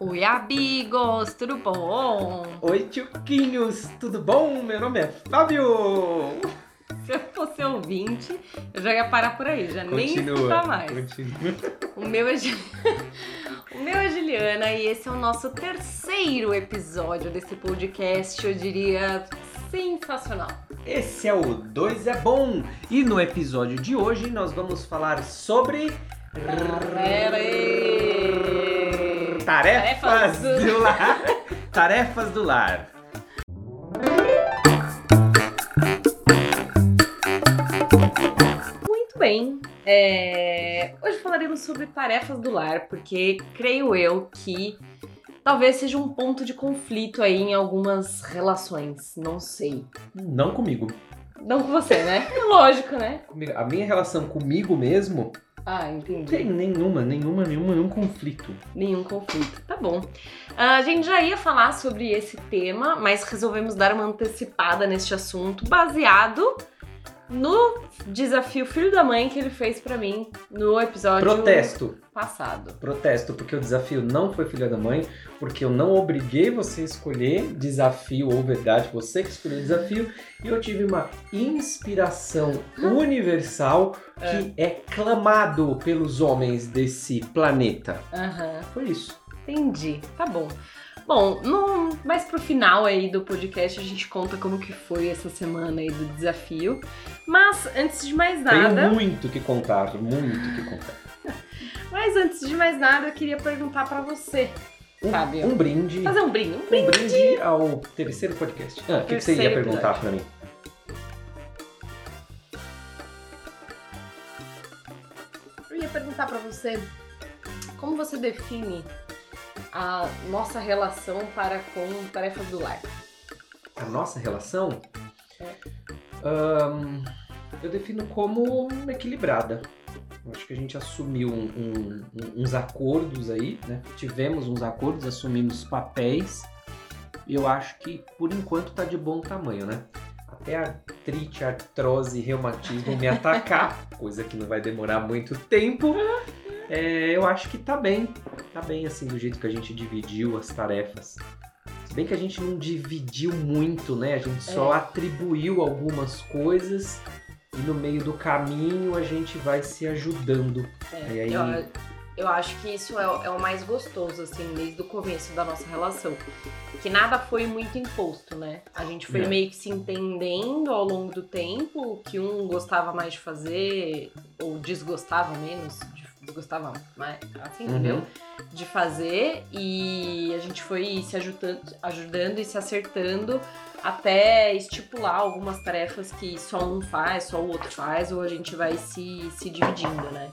Oi, amigos, tudo bom? Oi, tioquinhos, tudo bom? Meu nome é Fábio. Se eu fosse ouvinte, eu já ia parar por aí, já nem escutar mais. Continua. O meu, é o meu é Juliana e esse é o nosso terceiro episódio desse podcast, eu diria sensacional. Esse é o 2 é Bom e no episódio de hoje nós vamos falar sobre tarefas Tarefas do- lar. Tarefas do lar. Muito bem. É, Hoje falaremos sobre tarefas do lar, porque creio eu que talvez seja um ponto de conflito aí em algumas relações. Não sei. Não comigo. Não com você, né? Lógico, né? Comigo- A minha relação comigo mesmo Ah, entendi. tem nenhuma, nenhuma, nenhuma, nenhum conflito. Nenhum conflito. Tá bom. Ah, A gente já ia falar sobre esse tema, mas resolvemos dar uma antecipada neste assunto, baseado no desafio filho da mãe que ele fez pra mim no episódio Protesto. passado. Protesto, porque o desafio não foi filha da mãe, porque eu não obriguei você a escolher desafio ou verdade, você que escolheu o desafio, e eu tive uma inspiração universal que é clamado pelos homens desse planeta. Aham. Foi isso. Entendi, tá bom. Bom, no, mais pro final aí do podcast a gente conta como que foi essa semana aí do desafio. Mas antes de mais nada, Tenho muito que contar, muito que contar. mas antes de mais nada, eu queria perguntar pra você, Um, Fábio. um brinde. fazer um brinde, um Um brinde. brinde ao terceiro podcast. Ah, o que, que você ia perguntar pra mim? Eu ia perguntar pra você como você define a nossa relação para com tarefas do lar. a nossa relação, É. ahn, eu defino como equilibrada. Acho que a gente assumiu um- um- um- uns acordos aí, né? Tivemos uns acordos, assumimos papéis. E eu acho que por enquanto tá de bom tamanho, né? Até artrite, artrose, reumatismo me atacar, coisa que não vai demorar muito tempo. É, eu acho que tá bem. Tá bem assim, do jeito que a gente dividiu as tarefas. Se bem que a gente não dividiu muito, né? A gente só É. atribuiu algumas coisas e no meio do caminho a gente vai se ajudando. É, E aí- eu, eu acho que isso é, o- é o mais gostoso, assim, desde o começo da nossa relação. Que nada foi muito imposto, né? A gente foi Não. meio que se entendendo ao longo do tempo, que um gostava mais de fazer, ou desgostava menos, desgostava mais, assim, Uhum. entendeu? De fazer, e a gente foi se ajudando, ajudando e se acertando até estipular algumas tarefas que só um faz, só o outro faz, ou a gente vai se, se dividindo, né?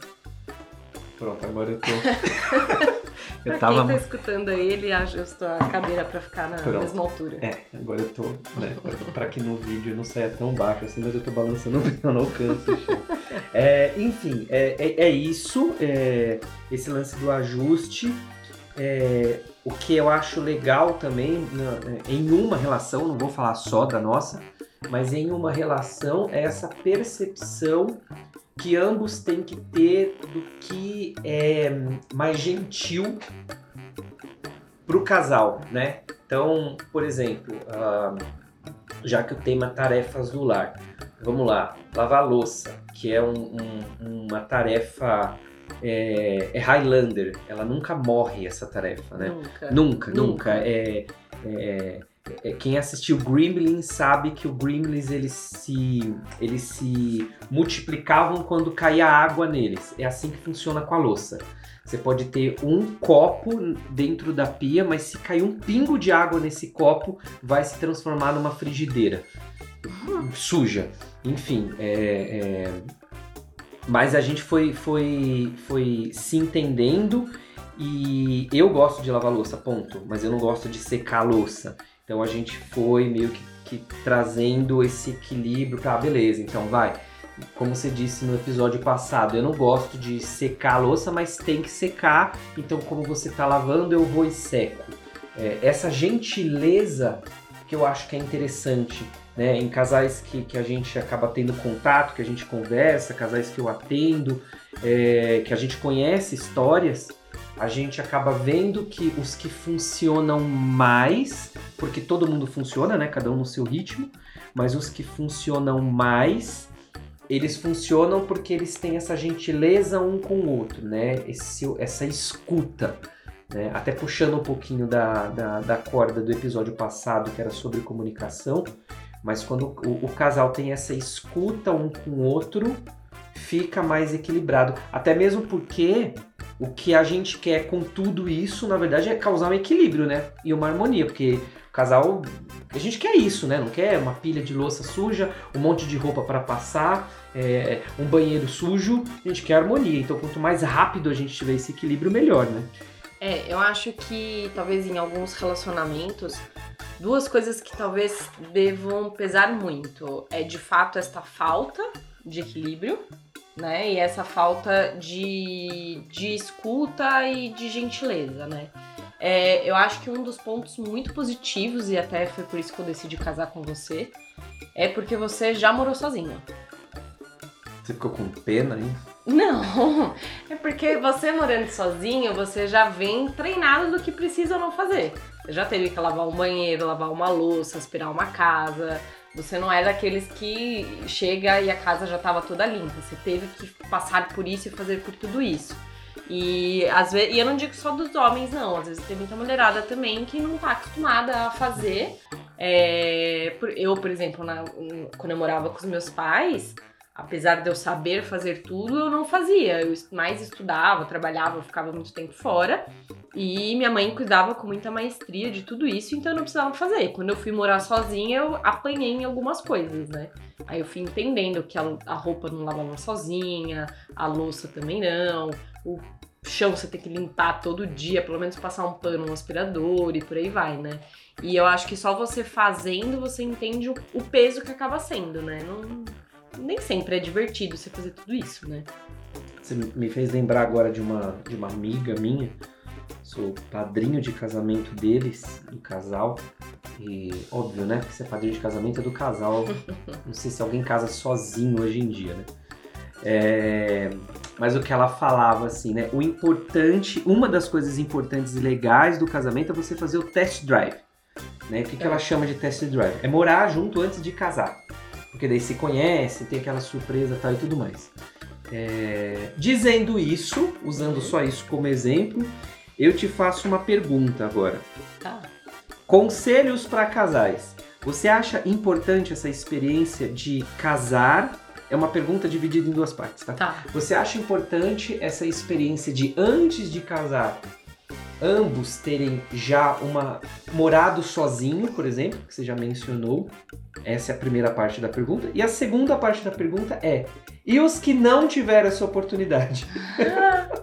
Pronto, agora eu tô. Pra eu tava. quem tá escutando aí, ele ajustou a cadeira pra ficar na Pronto. mesma altura. É, agora eu tô. Né, pra que no vídeo não saia tão baixo assim, mas eu tô balançando eu não alcanço. o. É, enfim, é, é, é isso. é, esse lance do ajuste. é, o que eu acho legal também na- em uma relação, não vou falar só da nossa, mas em uma relação é essa percepção que ambos têm que ter do que é mais gentil pro casal, né? Então, por exemplo, ah, já que o tema tarefas do lar, vamos lá, lavar louça, que é um- um- uma tarefa é, é Highlander, ela nunca morre essa tarefa, né? Nunca. Nunca, nunca. Nunca. É- é- quem assistiu Gremlins sabe que o Gremlins eles se, eles se multiplicavam quando caía água neles. É assim que funciona com a louça. Você pode ter um copo dentro da pia, mas se cair um pingo de água nesse copo, vai se transformar numa frigideira suja. Enfim, é, é, mas a gente foi, foi, foi se entendendo e eu gosto de lavar louça, ponto. Mas eu não gosto de secar louça. Então a gente foi meio que, que trazendo esse equilíbrio. Tá, beleza, então vai. Como você disse no episódio passado, eu não gosto de secar a louça, mas tem que secar. Então, como você tá lavando, eu vou e seco. É, essa gentileza que eu acho que é interessante né, em casais que, que a gente acaba tendo contato, que a gente conversa, casais que eu atendo, é, que a gente conhece histórias, a gente acaba vendo que os que funcionam mais, porque todo mundo funciona, né? Cada um no seu ritmo, mas os que funcionam mais, eles funcionam porque eles têm essa gentileza um com o outro, né? Esse, essa escuta. Né? Até puxando um pouquinho da, da, da corda do episódio passado, que era sobre comunicação, mas quando o, o casal tem essa escuta um com o outro, fica mais equilibrado. Até mesmo porque o que a gente quer com tudo isso, na verdade, é causar um equilíbrio, né? E uma harmonia, porque casal, a gente quer isso, né? Não quer uma pilha de louça suja, um monte de roupa para passar, é, um banheiro sujo. A gente quer harmonia. Então, quanto mais rápido a gente tiver esse equilíbrio, melhor, né? É, eu acho que talvez em alguns relacionamentos, duas coisas que talvez devam pesar muito é de fato esta falta de equilíbrio né? E essa falta de, de escuta e de gentileza, né? É, eu acho que um dos pontos muito positivos, e até foi por isso que eu decidi casar com você, é porque você já morou sozinha. Você ficou com pena, hein? Não, é porque você morando sozinho, você já vem treinado do que precisa ou não fazer. Você já teve que lavar um banheiro, lavar uma louça, aspirar uma casa, você não é daqueles que chega e a casa já estava toda limpa. Você teve que passar por isso e fazer por tudo isso. E às vezes, e eu não digo só dos homens, não. Às vezes tem muita mulherada também que não tá acostumada a fazer. É, eu, por exemplo, na, quando eu morava com os meus pais, apesar de eu saber fazer tudo, eu não fazia. Eu mais estudava, trabalhava, ficava muito tempo fora. E minha mãe cuidava com muita maestria de tudo isso, então eu não precisava fazer. Quando eu fui morar sozinha, eu apanhei em algumas coisas, né? Aí eu fui entendendo que a, a roupa não lavava sozinha, a louça também não, o chão você tem que limpar todo dia, pelo menos passar um pano, um aspirador e por aí vai, né? E eu acho que só você fazendo você entende o, o peso que acaba sendo, né? Não, nem sempre é divertido você fazer tudo isso, né? Você me fez lembrar agora de uma, de uma amiga minha. Sou padrinho de casamento deles, do casal. E óbvio, né? Que ser padrinho de casamento é do casal. Não sei se alguém casa sozinho hoje em dia, né? É, mas o que ela falava assim, né? O importante, uma das coisas importantes e legais do casamento é você fazer o test drive. Né? O que, que ela chama de test drive? É morar junto antes de casar porque daí se conhece, tem aquela surpresa tal e tudo mais. É... Dizendo isso, usando só isso como exemplo, eu te faço uma pergunta agora. Tá. Conselhos para casais. Você acha importante essa experiência de casar? É uma pergunta dividida em duas partes, tá? Tá. Você acha importante essa experiência de antes de casar ambos terem já uma morado sozinho, por exemplo, que você já mencionou. Essa é a primeira parte da pergunta. E a segunda parte da pergunta é: e os que não tiveram essa oportunidade?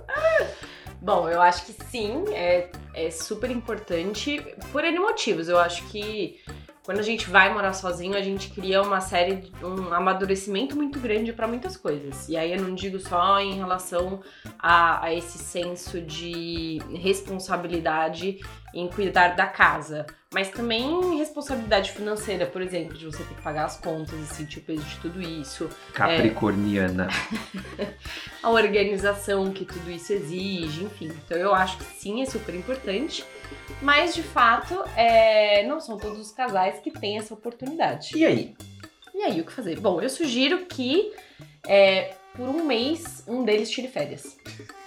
Bom, eu acho que sim, é, é super importante por N motivos. Eu acho que quando a gente vai morar sozinho, a gente cria uma série, um amadurecimento muito grande para muitas coisas. E aí eu não digo só em relação a, a esse senso de responsabilidade em cuidar da casa, mas também responsabilidade financeira, por exemplo, de você ter que pagar as contas e sentir o peso de tudo isso. Capricorniana. É, a organização que tudo isso exige, enfim. Então eu acho que sim, é super importante. Mas, de fato, é... não são todos os casais que têm essa oportunidade. E aí? E aí, o que fazer? Bom, eu sugiro que é, por um mês um deles tire férias.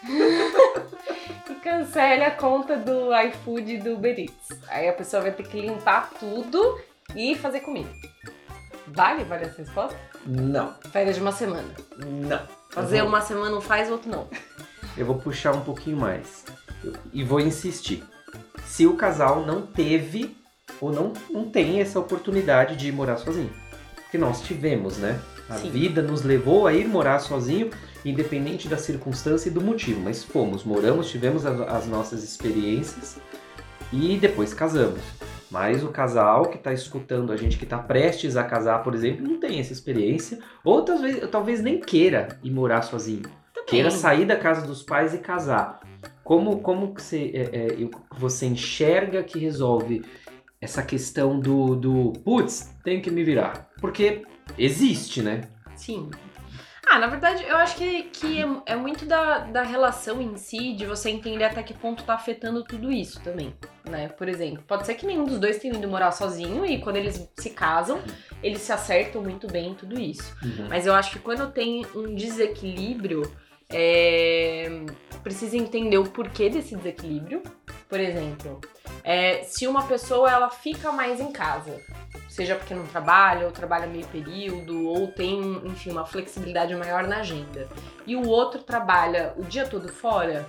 e cancele a conta do iFood e do Uber Eats. Aí a pessoa vai ter que limpar tudo e fazer comida. Vale? Vale essa resposta? Não. Férias de uma semana. Não. Fazer vou... uma semana um faz, outro não. Eu vou puxar um pouquinho mais. E vou insistir se o casal não teve ou não, não tem essa oportunidade de morar sozinho. Porque nós tivemos, né? A Sim. vida nos levou a ir morar sozinho, independente da circunstância e do motivo. Mas fomos, moramos, tivemos as, as nossas experiências e depois casamos. Mas o casal que está escutando a gente, que está prestes a casar, por exemplo, não tem essa experiência. Ou talvez, talvez nem queira ir morar sozinho. Também. Queira sair da casa dos pais e casar. Como, como que você, é, é, você enxerga que resolve essa questão do, do putz, tem que me virar? Porque existe, né? Sim. Ah, na verdade, eu acho que, que é, é muito da, da relação em si, de você entender até que ponto tá afetando tudo isso também, né? Por exemplo, pode ser que nenhum dos dois tenha ido morar sozinho e quando eles se casam, eles se acertam muito bem em tudo isso. Uhum. Mas eu acho que quando tem um desequilíbrio, é, precisa entender o porquê desse desequilíbrio. Por exemplo, é, se uma pessoa ela fica mais em casa, seja porque não trabalha, ou trabalha meio período, ou tem, enfim, uma flexibilidade maior na agenda, e o outro trabalha o dia todo fora,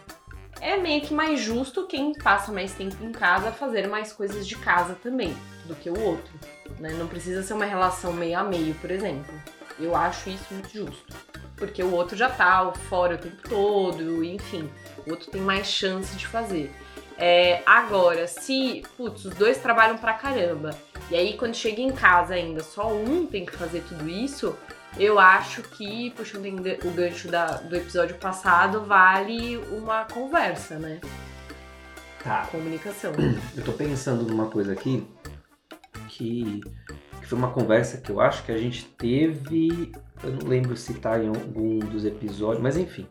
é meio que mais justo quem passa mais tempo em casa fazer mais coisas de casa também do que o outro. Né? Não precisa ser uma relação meio a meio, por exemplo. Eu acho isso muito justo. Porque o outro já tá fora o tempo todo, enfim, o outro tem mais chance de fazer. É, agora, se, putz, os dois trabalham pra caramba, e aí quando chega em casa ainda só um tem que fazer tudo isso, eu acho que, puxando o gancho da- do episódio passado, vale uma conversa, né? Tá. Comunicação. Eu tô pensando numa coisa aqui que, que foi uma conversa que eu acho que a gente teve. Eu não lembro se tá em algum dos episódios, mas enfim.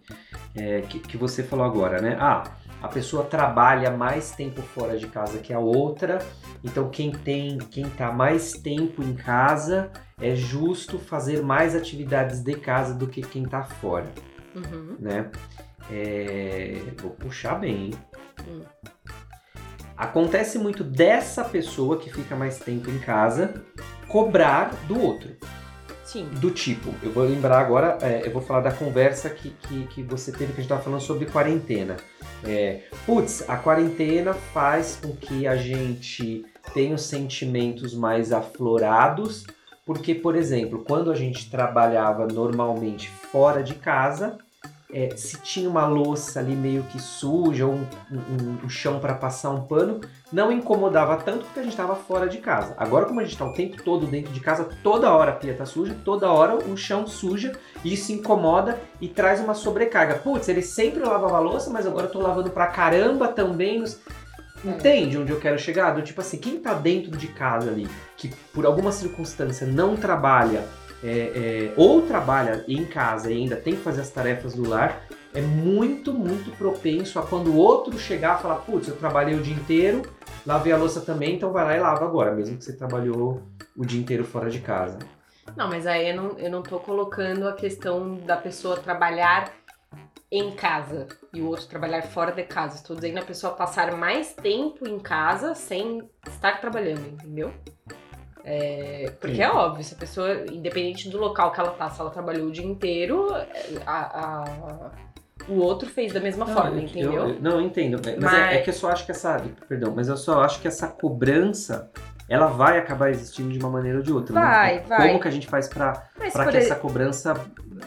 é, que, que você falou agora, né? Ah, a pessoa trabalha mais tempo fora de casa que a outra, então quem tem, quem tá mais tempo em casa é justo fazer mais atividades de casa do que quem tá fora, Uhum. né? É, vou puxar bem? Hum. Acontece muito dessa pessoa que fica mais tempo em casa cobrar do outro. Sim. Do tipo, eu vou lembrar agora, é, eu vou falar da conversa que, que, que você teve, que a gente tava falando sobre quarentena. É, putz, a quarentena faz com que a gente tenha os sentimentos mais aflorados, porque, por exemplo, quando a gente trabalhava normalmente fora de casa, é, se tinha uma louça ali meio que suja ou um, um- um chão para passar um pano, não incomodava tanto porque a gente estava fora de casa. Agora, como a gente está o tempo todo dentro de casa, toda hora a pia tá suja, toda hora o chão suja, e isso incomoda e traz uma sobrecarga. Putz, ele sempre lavava a louça, mas agora eu tô lavando pra caramba também. nos- Entende onde eu quero chegar? Do tipo assim, quem tá dentro de casa ali, que por alguma circunstância não trabalha, é, é, ou trabalha em casa e ainda tem que fazer as tarefas do lar, é muito, muito propenso a quando o outro chegar e falar, putz, eu trabalhei o dia inteiro, lavei a louça também, então vai lá e lava agora, mesmo que você trabalhou o dia inteiro fora de casa. Não, mas aí eu não, eu não tô colocando a questão da pessoa trabalhar em casa e o outro trabalhar fora de casa. Estou dizendo a pessoa passar mais tempo em casa sem estar trabalhando, entendeu? É, porque Sim. é óbvio, se a pessoa, independente do local que ela tá, se ela trabalhou o dia inteiro, a- a- o outro fez da mesma forma, eu- entendeu? eu- não, eu entendo. Mas, Mas- é, é que eu só acho que essa. Perdão, mas eu só acho que essa cobrança ela vai acabar existindo de uma maneira ou de outra. né? Vai, vai. Como que a gente faz por que e- essa cobrança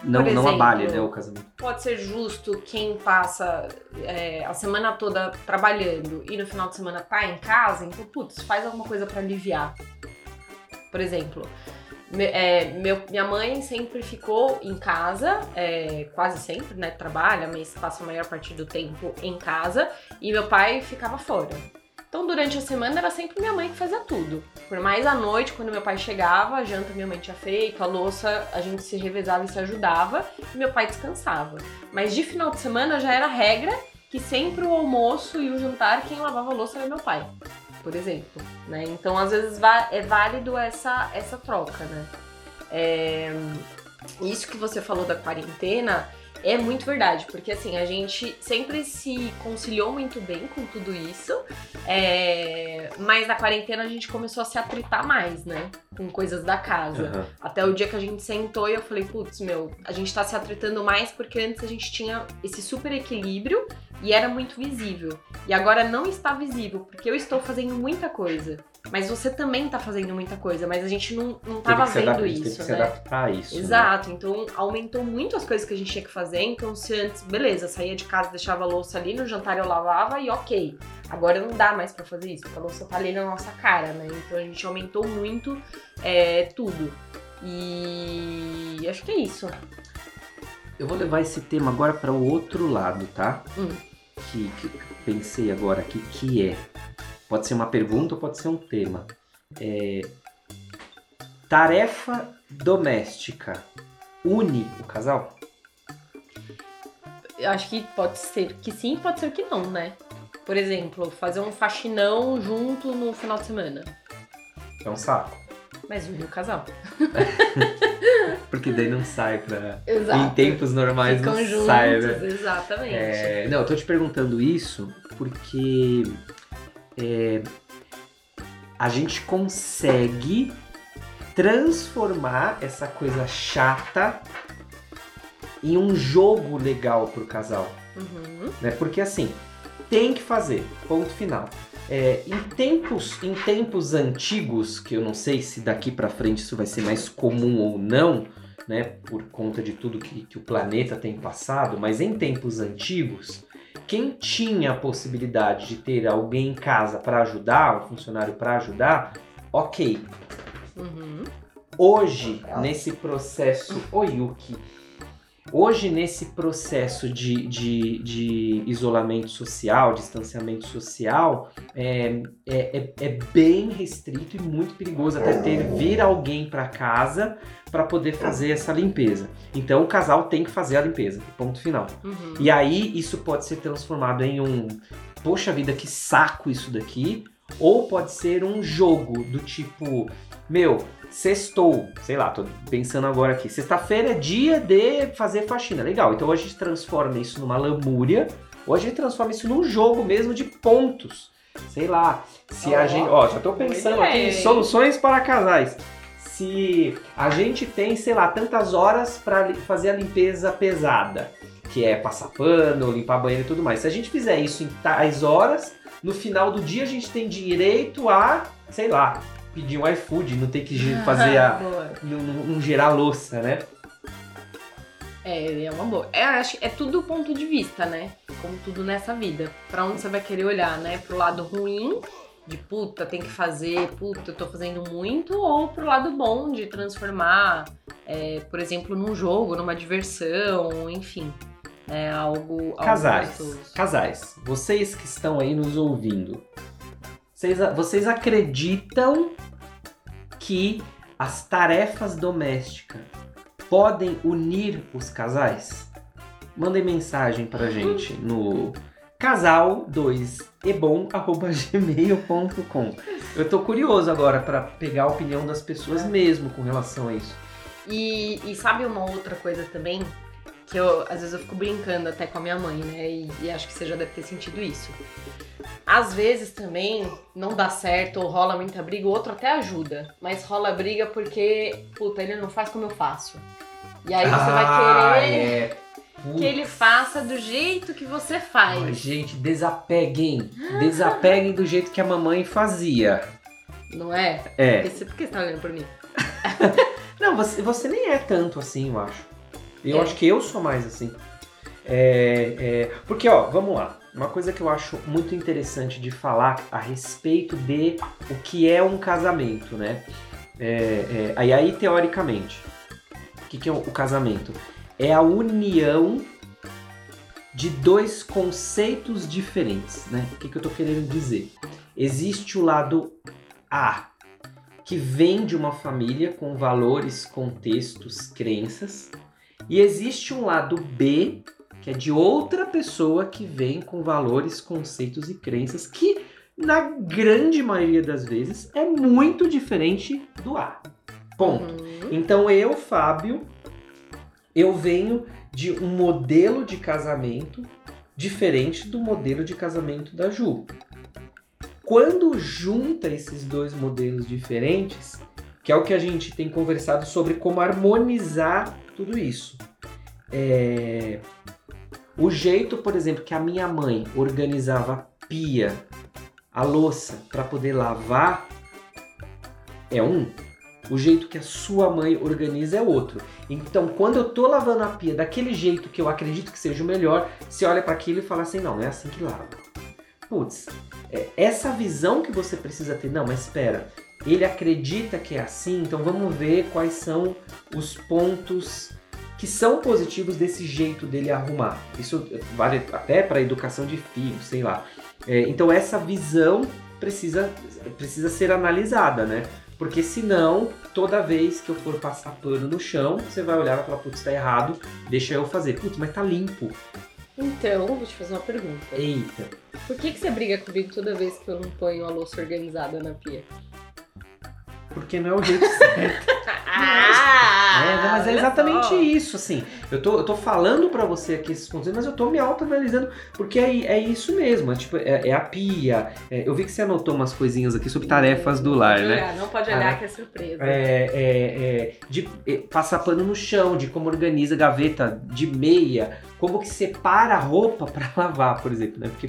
não, por não exemplo, abale né, o casamento? pode ser justo quem passa é, a semana toda trabalhando e no final de semana tá em casa, então, putz, faz alguma coisa pra aliviar. Por exemplo, me- é, meu- minha mãe sempre ficou em casa, é, quase sempre, né? Trabalha, mas passa a maior parte do tempo em casa, e meu pai ficava fora. Então, durante a semana era sempre minha mãe que fazia tudo. Por mais à noite, quando meu pai chegava, a janta minha mãe tinha feito, a louça a gente se revezava e se ajudava, e meu pai descansava. Mas de final de semana já era regra que sempre o almoço e o jantar quem lavava a louça era meu pai, por exemplo. Né? Então, às vezes é válido essa, essa troca, né? É, Isso que você falou da quarentena é muito verdade, porque assim, a gente sempre se conciliou muito bem com tudo isso, é, mas na quarentena a gente começou a se atritar mais, né? Com coisas da casa. Aham. Até o dia que a gente sentou e eu falei, putz, meu, a gente tá se atritando mais porque antes a gente tinha esse super equilíbrio e era muito visível. E agora não está visível, porque eu estou fazendo muita coisa. Mas você também tá fazendo muita coisa, mas a gente não, não Teve tava vendo adap- teve isso, que se né? adaptar a isso. né? Exato, então aumentou muito as coisas que a gente tinha que fazer. Então, se antes, beleza, saía de casa, deixava a louça ali, no jantar eu lavava e ok. Agora não dá mais pra fazer isso, porque a louça tá ali na nossa cara, né? Então a gente aumentou muito é, tudo. E acho que é isso. Eu vou levar esse tema agora para o outro lado, tá? Hum. Que, que pensei agora aqui, que é. Pode ser uma pergunta ou pode ser um tema. É, tarefa doméstica une o casal? eu acho que pode ser que sim, pode ser que não, né? Por exemplo, fazer um faxinão junto no final de semana. É um saco. Mas une o casal. Porque daí não sai pra. Exato. Em tempos normais Ficam não juntos, sai, né? exatamente. É, não, eu tô te perguntando isso porque é, a gente consegue transformar essa coisa chata em um jogo legal pro casal. Uhum. né? Porque assim, tem que fazer, ponto final. É, em, tempos, em tempos antigos, que eu não sei se daqui pra frente isso vai ser mais comum ou não, né? Por conta de tudo que, que o planeta tem passado, mas em tempos antigos, quem tinha a possibilidade de ter alguém em casa para ajudar, um funcionário para ajudar, ok. Uhum. Hoje, nesse processo. Oi, Yuki. Hoje, nesse processo de, de, de isolamento social, distanciamento social, é, é, é- é bem restrito e muito perigoso até ter vir alguém para casa para poder fazer essa limpeza. Então, o casal tem que fazer a limpeza, ponto final. Uhum. E aí isso pode ser transformado em um, poxa vida, que saco isso daqui, ou pode ser um jogo do tipo, meu, sextou, sei lá, tô pensando agora aqui, sexta-feira é dia de fazer faxina, legal. Então hoje a gente transforma isso numa lamúria, ou a gente transforma isso num jogo mesmo de pontos. Sei lá, se a Ó, gente, ó, já tô pensando aqui em soluções para casais. Se a gente tem, sei lá, tantas horas para fazer a limpeza pesada, que é passar pano, limpar banheiro e tudo mais. Se a gente fizer isso em tais horas, no final do dia a gente tem direito a, sei lá, pedir um iFood, não ter que fazer a. Não- não gerar louça, né? É, é uma boa. É, acho, é tudo ponto de vista, né? Como tudo nessa vida. Pra onde você vai querer olhar, né? Pro lado ruim, de puta, tem que fazer, puta, eu tô fazendo muito, ou pro lado bom de transformar, é, por exemplo, num jogo, numa diversão, enfim. É algo. algo Casais. gostoso. Casais, vocês que estão aí nos ouvindo, vocês, vocês acreditam que as tarefas domésticas podem unir os casais? Mandem mensagem pra gente no casal2ebom@gmail.com. Eu tô curioso agora pra pegar a opinião das pessoas mesmo com relação a isso. E, e sabe uma outra coisa também? Que eu, às vezes eu fico brincando até com a minha mãe, né? E, e acho que você já deve ter sentido isso. Às vezes também não dá certo ou rola muita briga, o outro até ajuda. Mas rola briga porque, puta, ele não faz como eu faço. E aí você Ah, vai querer é. que ele faça do jeito que você faz. Ai, gente, desapeguem. Desapeguem do jeito que a mamãe fazia. Não é? É. Por que você- por que você tá olhando por mim? Não, você, você nem é tanto assim, eu acho. Eu É. acho que eu sou mais assim. É, é, porque, ó, vamos lá. Uma coisa que eu acho muito interessante de falar a respeito de o que é um casamento, né? É, é, aí, aí, teoricamente, o que, que é o, o casamento? É a união de dois conceitos diferentes, né? O que, que eu tô querendo dizer? Existe o lado A, que vem de uma família com valores, contextos, crenças, e existe um lado B, que é de outra pessoa que vem com valores, conceitos e crenças que na grande maioria das vezes é muito diferente do A. Ponto. Uhum. Então eu, Fábio, eu venho de um modelo de casamento diferente do modelo de casamento da Ju. Quando junta esses dois modelos diferentes, que é o que a gente tem conversado sobre como harmonizar tudo isso. É, O jeito, por exemplo, que a minha mãe organizava a pia, a louça para poder lavar é um. O jeito que a sua mãe organiza é outro. Então, quando eu tô lavando a pia daquele jeito que eu acredito que seja o melhor, você olha para aquilo e fala assim: não, não é assim que lava. Putz, é essa visão que você precisa ter. Não, mas espera. Ele acredita que é assim, então vamos ver quais são os pontos que são positivos desse jeito dele arrumar. Isso vale até para educação de filhos, sei lá. É, então essa visão precisa, precisa ser analisada, né? Porque senão, toda vez que eu for passar pano no chão, você vai olhar e falar, putz, tá errado, deixa eu fazer. Putz, mas tá limpo. Então, vou te fazer uma pergunta. Eita. Por que, que você briga comigo toda vez que eu não ponho a louça organizada na pia? Porque não é o jeito certo. Ah! É, não, mas é olha exatamente só. isso, assim. Eu tô, eu tô falando pra você aqui esses pontos, mas eu tô me autoanalisando, porque é, é isso mesmo. É, tipo, é, é a pia. é- eu vi que você anotou umas coisinhas aqui sobre tarefas do lar, né? olhar, Não pode olhar Ah, que é surpresa. É, é, é, de é, passar pano no chão, de como organiza a gaveta de meia, como que separa a roupa pra lavar, por exemplo, né? Porque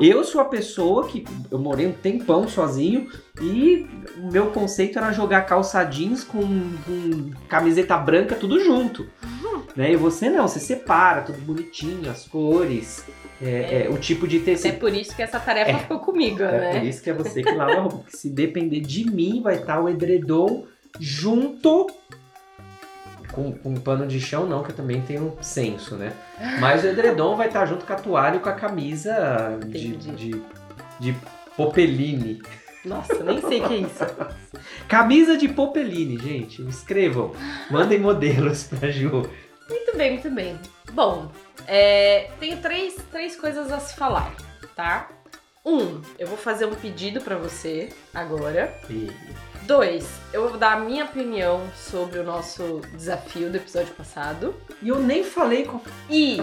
eu sou a pessoa que eu morei um tempão sozinho e o meu conceito era jogar calça jeans com, com camiseta branca tudo junto. Né? E você não, você separa tudo bonitinho, as cores, é, é, o tipo de É tecido. por isso que essa tarefa É. ficou comigo, É né? por isso que é você que lava a roupa. Porque se depender de mim, vai estar o edredom junto com, com pano de chão, não, que eu também tenho senso, né? Mas o edredom vai estar junto com a toalha e com a camisa de, de, de popeline. Nossa, nem sei o que é isso. Camisa de popeline, gente. Escrevam. Mandem modelos pra Ju. Muito bem, muito bem. Bom, é, tenho três, três coisas a se falar, tá? Um, eu vou fazer um pedido pra você agora. E- Dois, eu vou dar a minha opinião sobre o nosso desafio do episódio passado. E eu nem falei com. E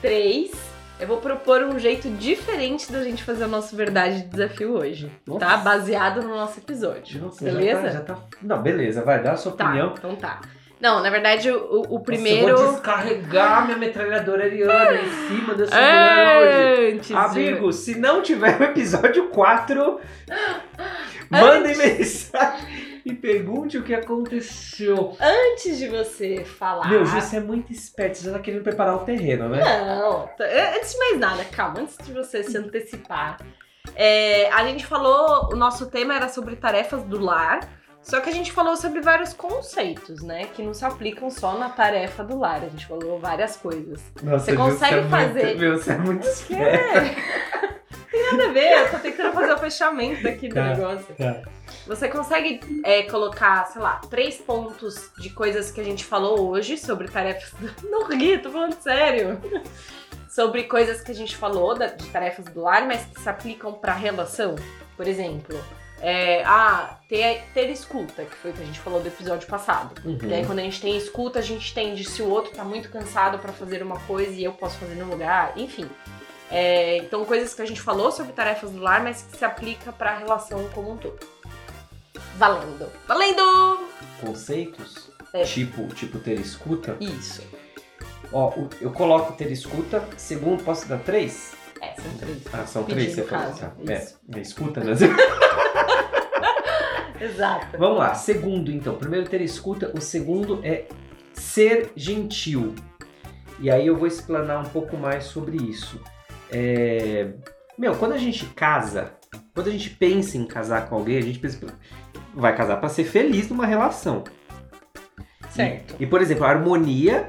três, eu vou propor um jeito diferente da gente fazer o nosso verdade de desafio hoje, Nossa. tá? Baseado no nosso episódio. Nossa, beleza? Já tá, já tá- Não, beleza, vai, dá a sua Tá, opinião. então tá. Não, na verdade, o, o Nossa, primeiro. eu vou descarregar minha metralhadora Ariana em cima dessa mulher hoje. Antes de- Amigo, se não tiver o episódio 4, mandem mensagem e pergunte o que aconteceu. Antes de você falar. Meu, você é muito esperto, você já tá querendo preparar o terreno, né? Não, é, antes de mais nada, calma, antes de você se antecipar. é, a gente falou, o nosso tema era sobre tarefas do lar, só que a gente falou sobre vários conceitos, né? Que não se aplicam só na tarefa do lar. A gente falou várias coisas. Nossa, Você Ju, consegue é fazer- Muito, meu, você é muito é? Tem nada a ver, eu tô tentando fazer o fechamento aqui do Tá, negócio. tá. Você consegue é, colocar, sei lá, três pontos de coisas que a gente falou hoje sobre tarefas. Não ri, tô falando sério. sobre coisas que a gente falou de tarefas do lar, mas que se aplicam pra relação. Por exemplo, é, ah, ter, ter escuta, que foi o que a gente falou do episódio passado. Uhum. E aí, quando a gente tem escuta, a gente entende se o outro tá muito cansado pra fazer uma coisa e eu posso fazer no lugar, enfim. É, então, coisas que a gente falou sobre tarefas do lar, mas que se aplica pra relação como um todo. Valendo! Valendo! Conceitos, É. tipo, tipo ter escuta. Isso. Ó, eu coloco ter escuta, segundo, posso dar três? É, são três. Ah, são três, você falou. Tá. isso. É, é, escuta, né? Exato. Vamos lá, segundo então. Primeiro ter escuta, o segundo é ser gentil. E aí eu vou explanar um pouco mais sobre isso. É, Meu, quando a gente casa, quando a gente pensa em casar com alguém, a gente pensa, vai casar para ser feliz numa relação. Certo. E, por exemplo, a harmonia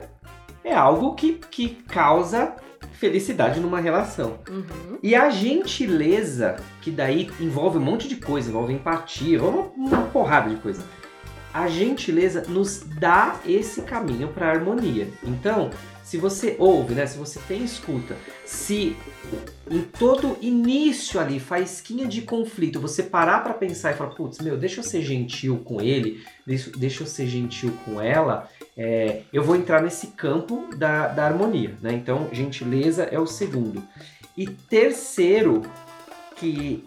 é algo que, que causa felicidade numa relação. Uhum. E a gentileza, que daí envolve um monte de coisa, envolve empatia, uma, uma porrada de coisa. A gentileza nos dá esse caminho para a harmonia. Então, se você ouve, né, se você tem escuta, se em todo início ali, faísquinha de conflito, você parar para pensar e falar, putz, meu, deixa eu ser gentil com ele, deixa, deixa eu ser gentil com ela, é, eu vou entrar nesse campo da, da harmonia, né? Então, gentileza é o segundo. E terceiro, que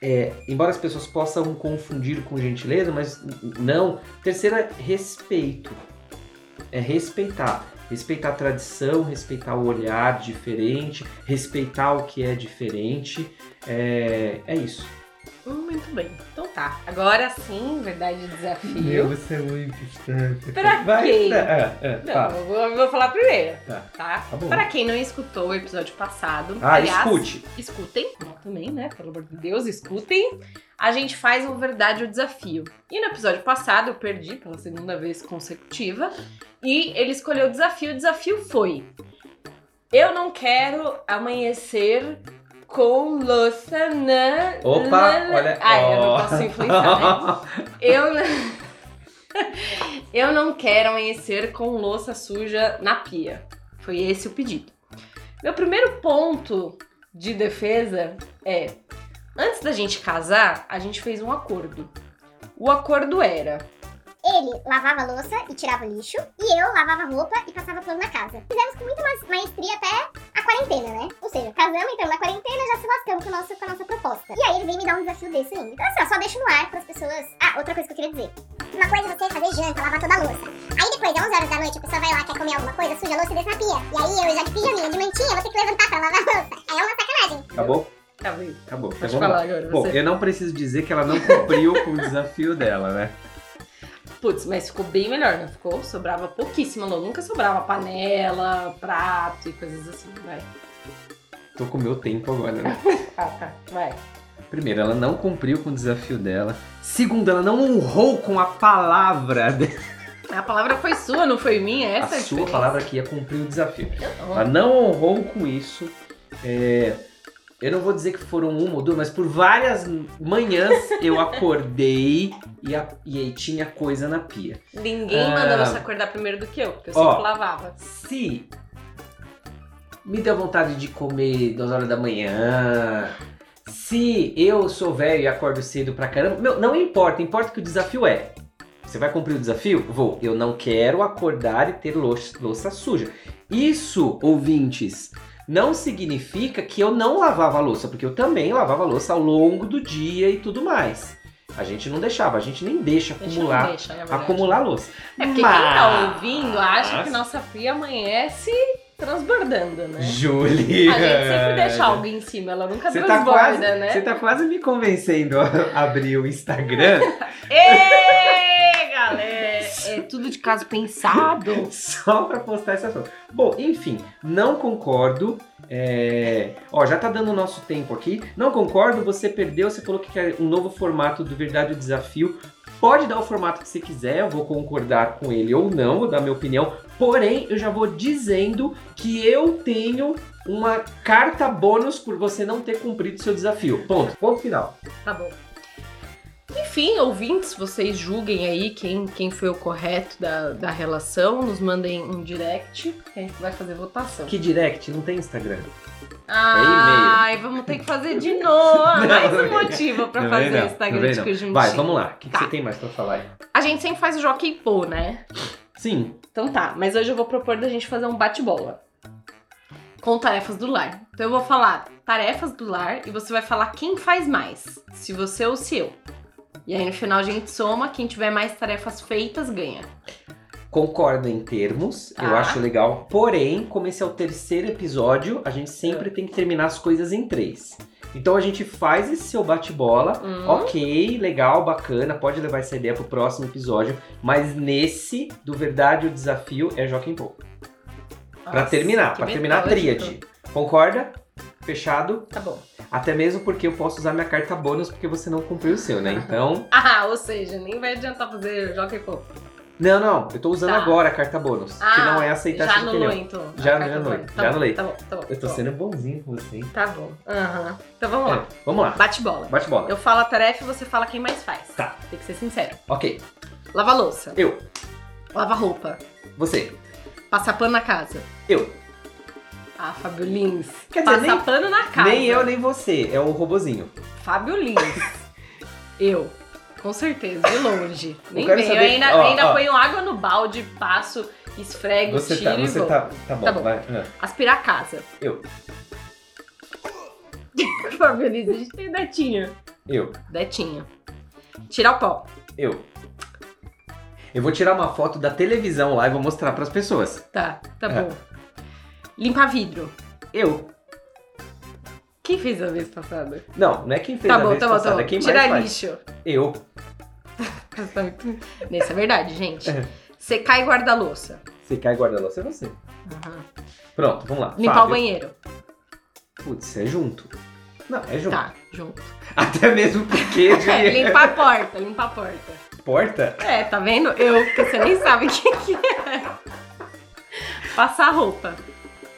é, embora as pessoas possam confundir com gentileza, mas não. Terceiro é respeito. É respeitar. Respeitar a tradição, respeitar o olhar diferente, respeitar o que é diferente. É, é isso. Hum, muito bem. Então tá. Agora sim, verdade e desafio. você é muito estranho. Pra Vai? É, é, Não, fala. eu vou, eu vou falar primeiro. Tá. Tá? Tá bom. Pra quem não escutou o episódio passado, Ah, aliás, escute. escutem, também, né? Pelo amor de Deus, escutem. A gente faz um verdade ou desafio. E no episódio passado eu perdi pela segunda vez consecutiva. E ele escolheu o desafio. O desafio foi: Eu não quero amanhecer com louça na. Opa, na- olha. Ai, eu ó. não posso influenciar, né? Eu não... eu não quero amanhecer com louça suja na pia. Foi esse o pedido. Meu primeiro ponto de defesa é: antes da gente casar, a gente fez um acordo. O acordo era Ele lavava a louça e tirava o lixo, e eu lavava roupa e passava pano na casa. Fizemos com muita mais- maestria até a quarentena, né? Ou seja, casamos, entramos na quarentena, já se lascamos com a nossa, com a nossa proposta. E aí ele vem me dar um desafio desse ainda. Então assim, ó, só deixo no ar pras pessoas... Ah, outra coisa que eu queria dizer. Uma coisa é você fazer janta, lavar toda a louça. Aí depois, às 11 horas da noite, a pessoa vai lá, quer comer alguma coisa, suja a louça e deixa na pia. E aí eu, já de pijaminha, de mantinha, vou ter que levantar pra lavar a louça. Aí é uma sacanagem. Acabou? Acabei. Acabou. Então Pode vamos falar agora. Bom, Você. eu não preciso dizer que ela não cumpriu com o desafio dela, né? Putz, mas ficou bem melhor, não ficou? Sobrava pouquíssima, não. Nunca sobrava panela, prato e coisas assim. Vai. Tô com o meu tempo agora, né? Ah, tá. Vai. Primeiro, ela não cumpriu com o desafio dela. Segundo, ela não honrou com a palavra. de- A palavra foi sua, não foi minha. a Essa é a sua diferença. palavra que ia cumprir o desafio. Ela não honrou com isso. É, eu não vou dizer que foram uma ou duas, mas por várias manhãs eu acordei e, a- e aí tinha coisa na pia. Ninguém Ah. mandou você acordar primeiro do que eu, porque eu Ó. sempre lavava. Se me deu vontade de comer duas horas da manhã, se eu sou velho e acordo cedo pra caramba, meu, não importa, importa que o desafio é. Você vai cumprir o desafio? Vou. Eu não quero acordar e ter louça, louça suja. Isso, ouvintes, não significa que eu não lavava a louça, porque eu também lavava a louça ao longo do dia e tudo mais. A gente não deixava, a gente nem deixa acumular, deixa, verdade. acumular louça. É porque quem tá ouvindo acha que nossa pia amanhece transbordando, né? Julia! A gente sempre deixa algo em cima, ela nunca Você tá, transborda, quase, né? você tá quase me convencendo a abrir o Instagram Ê, galera! É tudo de caso pensado. só pra postar essa foto. Bom, enfim, não concordo. É... Ó, já tá dando o nosso tempo aqui. Não concordo, você perdeu, você falou que quer um novo formato do Verdade ou Desafio. Pode dar o formato que você quiser, eu vou concordar com ele ou não, vou dar minha opinião. Porém, eu já vou dizendo que eu tenho uma carta bônus por você não ter cumprido seu desafio. Ponto. Ponto final. Tá bom. Enfim, ouvintes, vocês julguem aí quem, quem foi o correto da, da relação. Nos mandem um direct, que a gente vai fazer votação. Que direct? Não tem Instagram. Ai, vamos ter que fazer de novo. Mais um motivo pra Não fazer não, Instagram não de não. Conjuntinho. Vai, vamos lá. O que, que Tá. você tem mais pra falar aí? A gente sempre faz o Jockey Pô, né? Sim. Então tá, mas hoje eu vou propor da gente fazer um bate-bola. Com tarefas do lar. Então eu vou falar tarefas do lar e você vai falar quem faz mais. Se você ou se eu. E aí no final a gente soma, quem tiver mais tarefas feitas ganha. Concordo em termos, eu Tá. acho legal. Porém, como esse é o terceiro episódio, a gente sempre É. tem que terminar as coisas em três. Então a gente faz esse seu bate-bola. Hum. Ok, legal, bacana, pode levar essa ideia pro próximo episódio. Mas nesse, do Verdade ou Desafio, é Joaquim Pô. Pra terminar, pra terminar a tríade. Concorda? Fechado? Tá bom. Até mesmo porque eu posso usar minha carta bônus porque você não cumpriu o seu, né? Então. Ah, ou seja, nem vai adiantar fazer Jockey Pô. Não, não, eu tô usando Tá. agora a carta bônus. que Ah, não é aceitar Já anulou então. Já anulei, já Tá anulei. Tá bom, tá bom. Eu tô tá bom. sendo bonzinho com você? Tá bom. Aham. Então vamos lá. É, vamos lá. Bate bola. Bate bola. Eu falo a tarefa e você fala quem mais faz. Tá. Tem que ser sincero. Ok. Lava louça. Eu. Lava roupa. Você. Passar pano na casa. Eu. Ah, Fábio Lins. Quer dizer, Passar nem- pano na casa. Nem eu, nem você. É o robozinho. Fábio Lins. eu. Com certeza, de longe. Nem vem. Eu ainda, ó, ainda ó. ponho água no balde, passo, esfrego, Você tiro tá, e você vou. tá. Tá bom, Tá bom. vai. Ah. Aspirar a casa. Eu. Fábio Lins, a gente tem Detinha. Eu. Detinha. Tirar o pó. Eu. Eu vou tirar uma foto da televisão lá e vou mostrar pras pessoas. Tá, tá É. bom. Limpar vidro. Eu. Quem fez a vez passada? Não, não é quem fez tá a bom, vez tá bom, passada, tá é bom. quem Tirar mais faz. lixo. Eu. Tá Isso é verdade, gente. Secar e guarda-louça. Se cai guarda-louça é você. Aham. Pronto, vamos lá. Limpar o Fábio. banheiro. Putz, é junto. Não, é junto. Tá, junto. Até mesmo porque de É, limpar a porta, limpar a porta. porta. É, tá vendo? Eu, porque você nem sabe o que, que é. Passar roupa.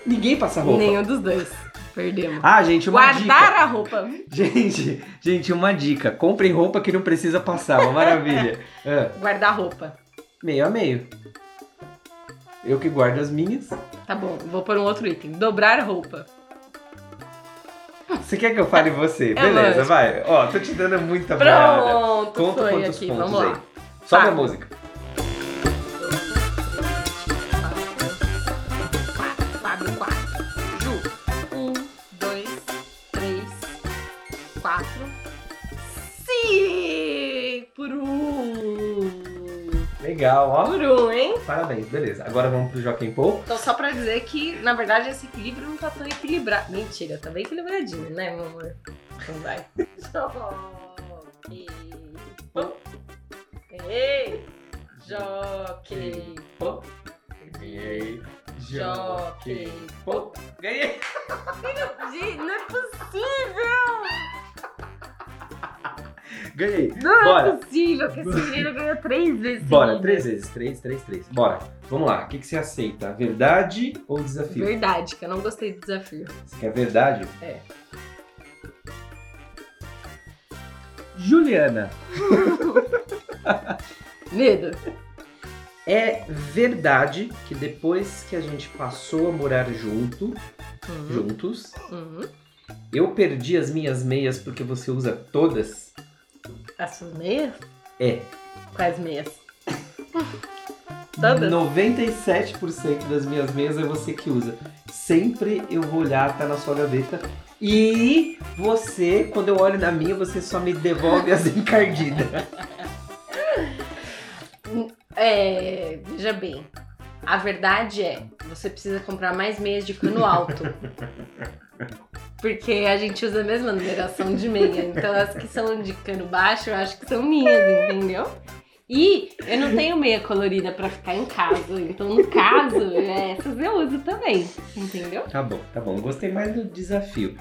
Ninguém passa roupa. Nenhum dos dois. Perdemos. Ah, gente, uma Guardar dica. a roupa. Gente, gente, uma dica. Comprem roupa que não precisa passar, uma maravilha. Ah, Guardar roupa. meio a meio. Eu que guardo as minhas. Tá bom, vou pôr um outro item. Dobrar roupa. Você quer que eu fale você? É Beleza, lógico. vai. Ó, tô te dando muita. Pronto, Conta foi quantos aqui. pontos Vamos aí. lá. Sobe Tá. a música. Legal, ó. Por um, hein? Parabéns, beleza. Agora vamos pro Joaquim Paul. Então, só pra dizer que, na verdade, esse equilíbrio não tá tão equilibrado. Mentira, tá bem equilibradinho, né, meu amor? Então vai. Jockey. Ei! Jockey. Ganhei. Jockey. Ganhei. Não é possível! Ganhei. Não Bora. é possível que esse menino ganhou três vezes. Bora, seguidas. três vezes. Três, três, três. Bora. Vamos lá. O que, que você aceita? Verdade ou desafio? Verdade, que eu não gostei do desafio. Você quer verdade? É. Juliana, Medo. é verdade que depois que a gente passou a morar junto, Uhum. juntos, Uhum. eu perdi as minhas meias porque você usa todas? As suas meias? É. Quais meias? Todas? 97% das minhas meias é você que usa. Sempre eu vou olhar, tá na sua gaveta. E você, quando eu olho na minha, você só me devolve as encardidas. É, veja bem. A verdade é, você precisa comprar mais meias de cano alto. Porque a gente usa a mesma numeração de meia. Então as que são de cano baixo, eu acho que são minhas, entendeu? E eu não tenho meia colorida pra ficar em casa. Então, no caso, essas eu uso também. Entendeu? Tá bom, tá bom. Gostei mais do desafio.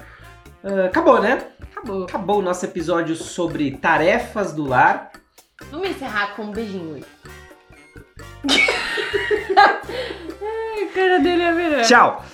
Ah, acabou, né? Acabou. Acabou o nosso episódio sobre tarefas do lar. Vamos encerrar com um beijinho. Ai, a cara dele é melhor. Tchau!